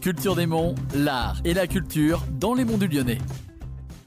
Culture des Monts, l'art et la culture dans les monts du Lyonnais.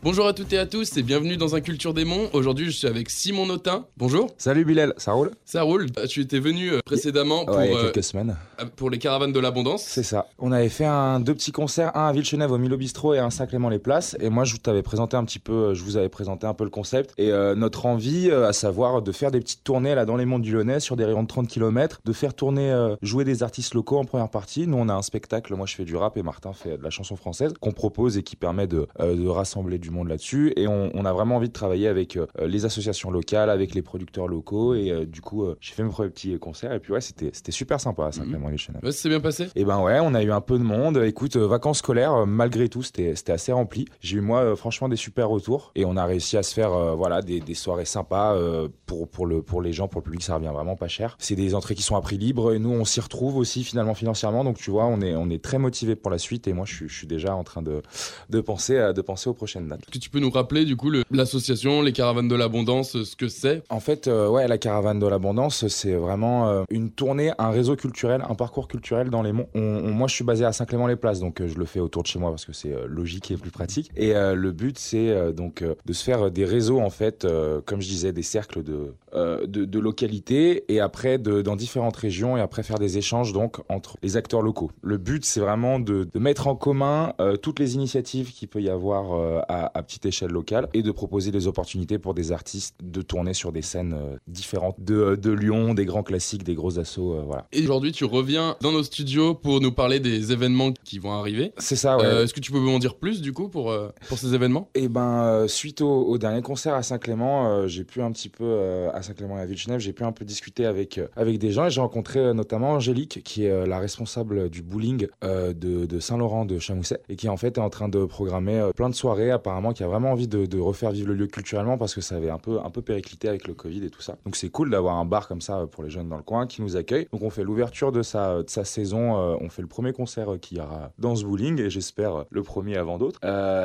Bonjour à toutes et à tous et bienvenue dans un Culture des Monts. Aujourd'hui, je suis avec Simon Notin. Bonjour. Salut Bilal, ça roule? Ça roule. Euh, Tu étais venu euh, précédemment pour, Ouais, il y a euh, quelques semaines. pour les caravanes de l'abondance. C'est ça. On avait fait un, deux petits concerts, un à Villechenève au Milo Bistrot et un à Saint-Clément-les-Places. Et moi, je t'avais présenté un petit peu, je vous avais présenté un peu le concept et euh, notre envie, euh, à savoir de faire des petites tournées là dans les monts du Lyonnais sur des rayons de 30 km, de faire tourner, euh, jouer des artistes locaux en première partie. Nous, on a un spectacle. Moi, je fais du rap et Martin fait de la chanson française qu'on propose et qui permet de, euh, de rassembler du monde là-dessus. Et on, on a vraiment envie de travailler avec euh, les associations locales, avec les producteurs locaux. Et euh, du coup, euh, j'ai fait mes premiers petits concerts. Et puis ouais, c'était c'était super sympa à Saint-Clément-les-Chenèves. Ouais, ça s'est bien passé? Et ben ouais, on a eu un peu de monde. Écoute, vacances scolaires, malgré tout, c'était c'était assez rempli. J'ai eu moi franchement des super retours et on a réussi à se faire euh, voilà des, des soirées sympas euh, pour pour le pour les gens, pour le public, ça revient vraiment pas cher. C'est des entrées qui sont à prix libre et nous on s'y retrouve aussi finalement financièrement. Donc tu vois, on est on est très motivé pour la suite et moi je suis je suis déjà en train de de penser à de penser aux prochaines dates. Est-ce que tu peux nous rappeler du coup l'association, les caravanes de l'abondance, ce que c'est? En fait, euh, ouais, la caravane de l'abondance, c'est vraiment euh, une tournée, un réseau culturel, un parcours culturel dans les monts. On- on- moi, je suis basé à Saint-Clément-les-Places, donc euh, je le fais autour de chez moi parce que c'est logique et plus pratique. Et le but, c'est donc de se faire des réseaux, en fait, comme je disais, des cercles de, de, de localités et après de, dans différentes régions et après faire des échanges donc entre les acteurs locaux. Le but, c'est vraiment de, de mettre en commun euh, toutes les initiatives qu'il peut y avoir euh, à, à petite échelle locale et de proposer des opportunités pour des artistes de tourner sur des scènes euh, différentes de, de Lyon, des grands classiques, des gros assauts, euh, voilà. Et aujourd'hui, tu reviens dans nos studios pour nous parler des événements qui vont arriver. C'est ça, ouais. Euh, Est-ce que tu peux m'en dire plus du coup pour, euh, pour ces événements? Et ben, euh, suite au, au dernier concert à Saint-Clément, euh, j'ai pu un petit peu, euh, à Saint-Clément et à Villeneuve, j'ai pu un peu discuter avec, euh, avec des gens et j'ai rencontré euh, notamment Angélique, qui est euh, la responsable du bowling de, Saint-Laurent de Chamousset et qui en fait est en train de programmer plein de soirées, apparemment, qui a vraiment envie de, refaire vivre le lieu culturellement parce que ça avait un peu, un peu périclité avec le Covid et tout ça. Donc c'est cool d'avoir un bar comme ça pour les jeunes dans le coin qui nous accueille. Donc on fait l'ouverture de sa, de sa saison, on fait le premier concert qu'il y aura dans ce bowling et j'espère le premier avant d'autres.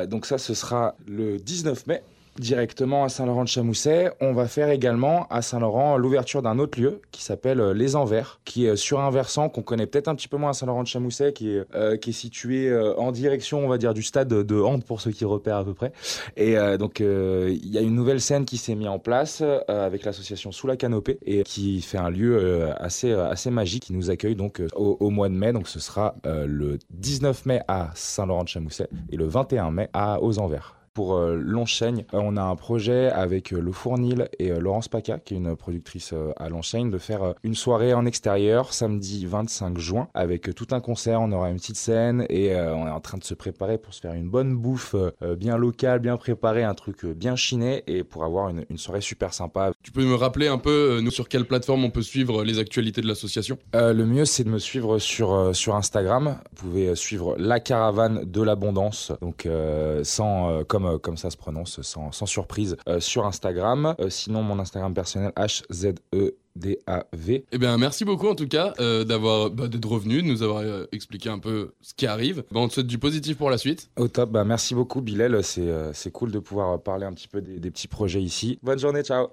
Donc ça, ce sera le 19 mai directement à Saint-Laurent-de-Chamousset. On va faire également à Saint-Laurent l'ouverture d'un autre lieu qui s'appelle euh, Les Envers, qui est euh, sur un versant qu'on connaît peut-être un petit peu moins à Saint-Laurent-de-Chamousset, qui est, euh, situé en direction, on va dire, du stade de Hante pour ceux qui repèrent à peu près. Et donc il y a une nouvelle scène qui s'est mise en place avec l'association Sous la Canopée et qui fait un lieu assez, assez magique qui nous accueille donc au, mois de mai. Donc ce sera le 19 mai à Saint-Laurent-de-Chamousset et le 21 mai à Aux Envers. Pour euh, Longchaigne, euh, on a un projet avec euh, le Fournil et Laurence Paca, qui est une productrice à Longchaigne, de faire une soirée en extérieur samedi 25 juin avec tout un concert. On aura une petite scène et on est en train de se préparer pour se faire une bonne bouffe bien locale, bien préparée, un truc bien chiné et pour avoir une, une soirée super sympa. Tu peux me rappeler un peu nous sur quelle plateforme on peut suivre les actualités de l'association? Euh, le mieux, c'est de me suivre sur, sur Instagram. Vous pouvez suivre la caravane de l'abondance, donc euh, sans, euh, comme, euh, comme ça se prononce, sans, sans surprise, euh, sur Instagram. Euh, sinon, mon Instagram personnel, HZEDAV. Eh bien, merci beaucoup en tout cas euh, d'avoir bah, d'être revenu, de nous avoir euh, expliqué un peu ce qui arrive. Bah, on te souhaite du positif pour la suite. Au top, bah, merci beaucoup Bilal, c'est euh, cool de pouvoir parler un petit peu des, des petits projets ici. Bonne journée, ciao